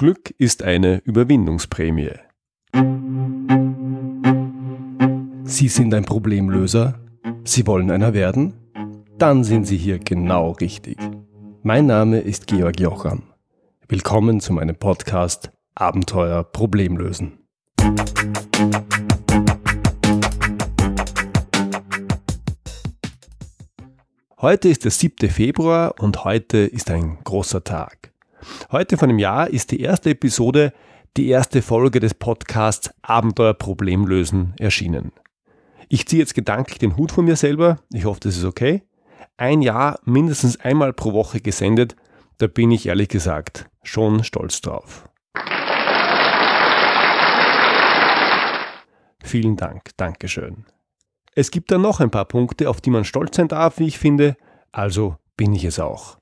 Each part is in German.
Glück ist eine Überwindungsprämie. Sie sind ein Problemlöser? Sie wollen einer werden? Dann sind Sie hier genau richtig. Mein Name ist Georg Jocham. Willkommen zu meinem Podcast Abenteuer Problemlösen. Heute ist der 7. Februar und heute ist ein großer Tag. Heute von dem Jahr ist die erste Episode, die erste Folge des Podcasts Abenteuer Problemlösen erschienen. Ich ziehe jetzt gedanklich den Hut von mir selber. Ich hoffe, das ist okay. Ein Jahr mindestens einmal pro Woche gesendet. Da bin ich ehrlich gesagt schon stolz drauf. Vielen Dank. Dankeschön. Es gibt dann noch ein paar Punkte, auf die man stolz sein darf, wie ich finde, also bin ich es auch.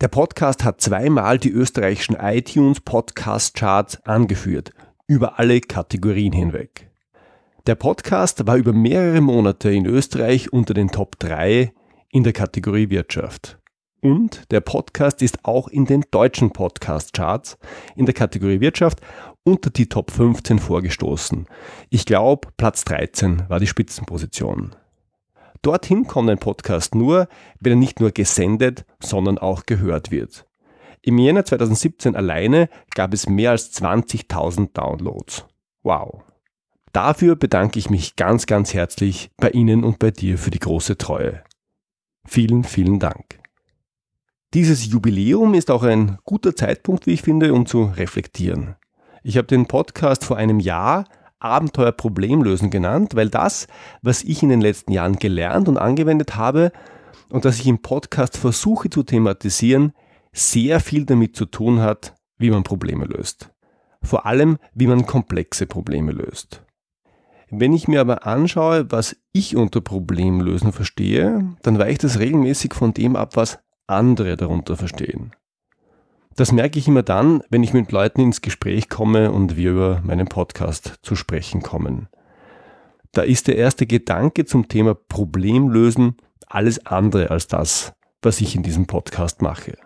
Der Podcast hat zweimal die österreichischen iTunes Podcast Charts angeführt, über alle Kategorien hinweg. Der Podcast war über mehrere Monate in Österreich unter den Top 3 in der Kategorie Wirtschaft. Und der Podcast ist auch in den deutschen Podcast Charts in der Kategorie Wirtschaft unter die Top 15 vorgestoßen. Ich glaube, Platz 13 war die Spitzenposition. Dorthin kommt ein Podcast nur, wenn er nicht nur gesendet, sondern auch gehört wird. Im Jänner 2017 alleine gab es mehr als 20.000 Downloads. Wow. Dafür bedanke ich mich ganz, ganz herzlich bei Ihnen und bei dir für die große Treue. Vielen, vielen Dank. Dieses Jubiläum ist auch ein guter Zeitpunkt, wie ich finde, um zu reflektieren. Ich habe den Podcast vor einem Jahr Abenteuer Problemlösen genannt, weil das, was ich in den letzten Jahren gelernt und angewendet habe und das ich im Podcast versuche zu thematisieren, sehr viel damit zu tun hat, wie man Probleme löst. Vor allem, wie man komplexe Probleme löst. Wenn ich mir aber anschaue, was ich unter Problemlösen verstehe, dann weicht es regelmäßig von dem ab, was andere darunter verstehen. Das merke ich immer dann, wenn ich mit Leuten ins Gespräch komme und wir über meinen Podcast zu sprechen kommen. Da ist der erste Gedanke zum Thema Problemlösen alles andere als das, was ich in diesem Podcast mache.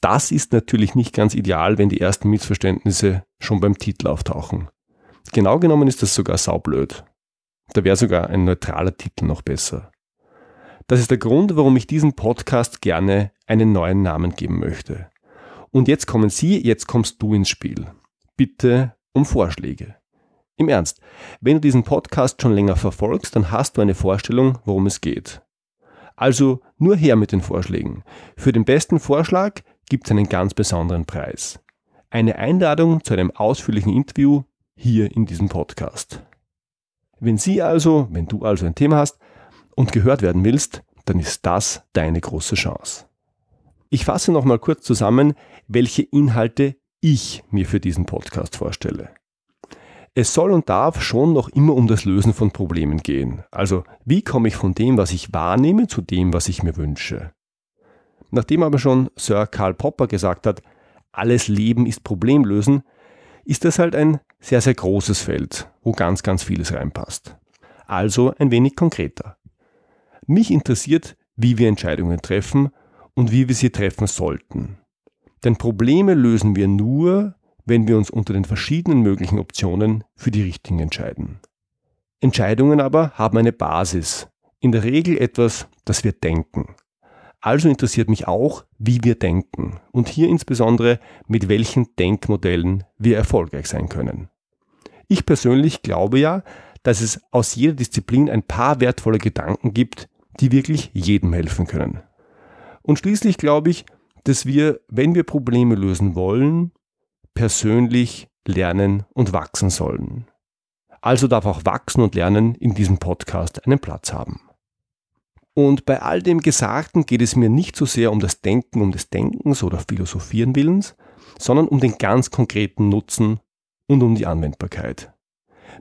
Das ist natürlich nicht ganz ideal, wenn die ersten Missverständnisse schon beim Titel auftauchen. Genau genommen ist das sogar saublöd. Da wäre sogar ein neutraler Titel noch besser. Das ist der Grund, warum ich diesem Podcast gerne einen neuen Namen geben möchte. Und jetzt kommen Sie, jetzt kommst du ins Spiel. Bitte um Vorschläge. Im Ernst, wenn du diesen Podcast schon länger verfolgst, dann hast du eine Vorstellung, worum es geht. Also nur her mit den Vorschlägen. Für den besten Vorschlag gibt es einen ganz besonderen Preis. Eine Einladung zu einem ausführlichen Interview hier in diesem Podcast. Wenn Sie also, wenn du also ein Thema hast und gehört werden willst, dann ist das deine große Chance. Ich fasse nochmal kurz zusammen, welche Inhalte ich mir für diesen Podcast vorstelle. Es soll und darf schon noch immer um das Lösen von Problemen gehen. Also wie komme ich von dem, was ich wahrnehme, zu dem, was ich mir wünsche. Nachdem aber schon Sir Karl Popper gesagt hat, alles Leben ist Problemlösen, ist das halt ein sehr, sehr großes Feld, wo ganz, ganz vieles reinpasst. Also ein wenig konkreter. Mich interessiert, wie wir Entscheidungen treffen und wie wir sie treffen sollten. Denn Probleme lösen wir nur, wenn wir uns unter den verschiedenen möglichen Optionen für die richtigen entscheiden. Entscheidungen aber haben eine Basis, in der Regel etwas, das wir denken. Also interessiert mich auch, wie wir denken und hier insbesondere mit welchen Denkmodellen wir erfolgreich sein können. Ich persönlich glaube ja, dass es aus jeder Disziplin ein paar wertvolle Gedanken gibt, die wirklich jedem helfen können. Und schließlich glaube ich, dass wir, wenn wir Probleme lösen wollen, persönlich lernen und wachsen sollen. Also darf auch Wachsen und Lernen in diesem Podcast einen Platz haben. Und bei all dem Gesagten geht es mir nicht so sehr um das Denken um des Denkens oder Philosophieren Willens, sondern um den ganz konkreten Nutzen und um die Anwendbarkeit.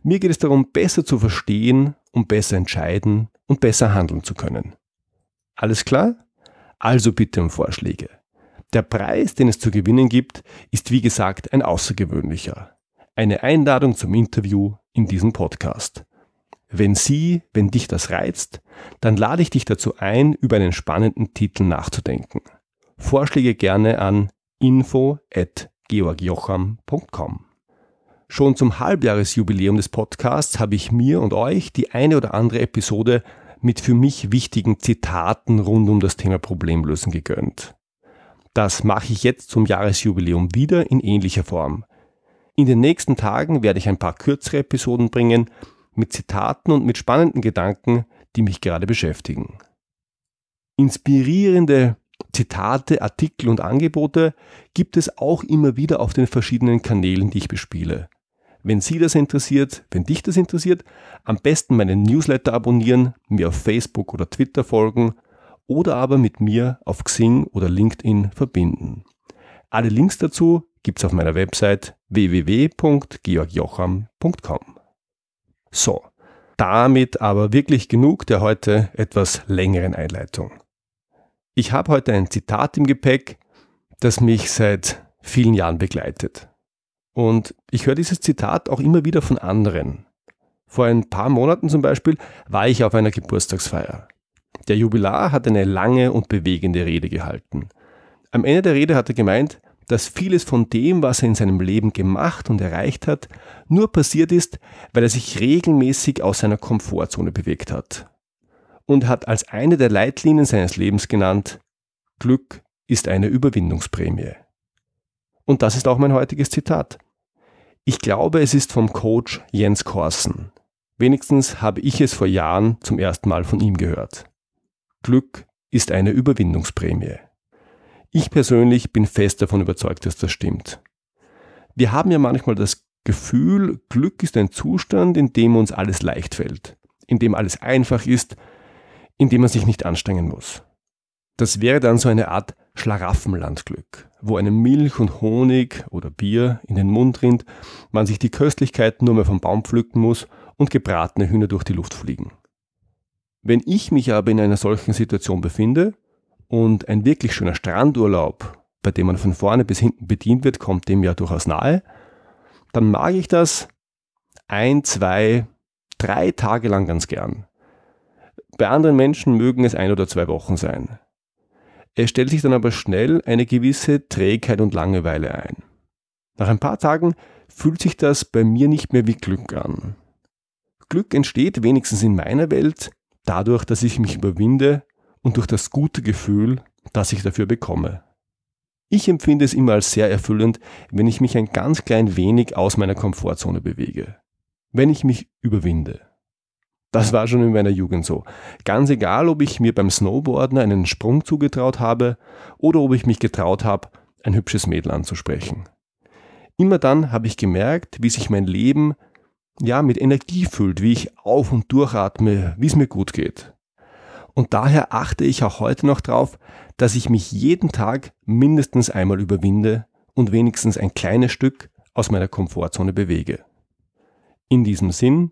Mir geht es darum, besser zu verstehen, um besser entscheiden und besser handeln zu können. Alles klar? Also bitte um Vorschläge. Der Preis, den es zu gewinnen gibt, ist wie gesagt ein außergewöhnlicher. Eine Einladung zum Interview in diesem Podcast. Wenn Sie, wenn dich das reizt, dann lade ich dich dazu ein, über einen spannenden Titel nachzudenken. Vorschläge gerne an info at georgjocham.com. Schon zum Halbjahresjubiläum des Podcasts habe ich mir und euch die eine oder andere Episode mit für mich wichtigen Zitaten rund um das Thema Problemlösen gegönnt. Das mache ich jetzt zum Jahresjubiläum wieder in ähnlicher Form. In den nächsten Tagen werde ich ein paar kürzere Episoden bringen mit Zitaten und mit spannenden Gedanken, die mich gerade beschäftigen. Inspirierende Zitate, Artikel und Angebote gibt es auch immer wieder auf den verschiedenen Kanälen, die ich bespiele. Wenn Sie das interessiert, wenn dich das interessiert, am besten meinen Newsletter abonnieren, mir auf Facebook oder Twitter folgen oder aber mit mir auf Xing oder LinkedIn verbinden. Alle Links dazu gibt's auf meiner Website www.georgjocham.com. So, damit aber wirklich genug der heute etwas längeren Einleitung. Ich habe heute ein Zitat im Gepäck, das mich seit vielen Jahren begleitet. Und ich höre dieses Zitat auch immer wieder von anderen. Vor ein paar Monaten zum Beispiel war ich auf einer Geburtstagsfeier. Der Jubilar hat eine lange und bewegende Rede gehalten. Am Ende der Rede hat er gemeint, dass vieles von dem, was er in seinem Leben gemacht und erreicht hat, nur passiert ist, weil er sich regelmäßig aus seiner Komfortzone bewegt hat. Und hat als eine der Leitlinien seines Lebens genannt, Glück ist eine Überwindungsprämie. Und das ist auch mein heutiges Zitat. Ich glaube, es ist vom Coach Jens Korsen. Wenigstens habe ich es vor Jahren zum ersten Mal von ihm gehört. Glück ist eine Überwindungsprämie. Ich persönlich bin fest davon überzeugt, dass das stimmt. Wir haben ja manchmal das Gefühl, Glück ist ein Zustand, in dem uns alles leicht fällt, in dem alles einfach ist, in dem man sich nicht anstrengen muss. Das wäre dann so eine Art Schlaraffenlandglück, wo einem Milch und Honig oder Bier in den Mund rinnt, man sich die Köstlichkeiten nur mehr vom Baum pflücken muss und gebratene Hühner durch die Luft fliegen. Wenn ich mich aber in einer solchen Situation befinde und ein wirklich schöner Strandurlaub, bei dem man von vorne bis hinten bedient wird, kommt dem ja durchaus nahe, dann mag ich das ein, zwei, drei Tage lang ganz gern. Bei anderen Menschen mögen es ein oder zwei Wochen sein. Es stellt sich dann aber schnell eine gewisse Trägheit und Langeweile ein. Nach ein paar Tagen fühlt sich das bei mir nicht mehr wie Glück an. Glück entsteht wenigstens in meiner Welt dadurch, dass ich mich überwinde und durch das gute Gefühl, das ich dafür bekomme. Ich empfinde es immer als sehr erfüllend, wenn ich mich ein ganz klein wenig aus meiner Komfortzone bewege. Wenn ich mich überwinde. Das war schon in meiner Jugend so. Ganz egal, ob ich mir beim Snowboarden einen Sprung zugetraut habe oder ob ich mich getraut habe, ein hübsches Mädel anzusprechen. Immer dann habe ich gemerkt, wie sich mein Leben ja mit Energie füllt, wie ich auf und durchatme, wie es mir gut geht. Und daher achte ich auch heute noch darauf, dass ich mich jeden Tag mindestens einmal überwinde und wenigstens ein kleines Stück aus meiner Komfortzone bewege. In diesem Sinn,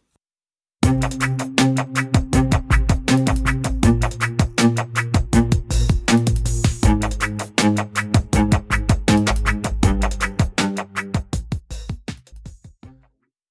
Thank you.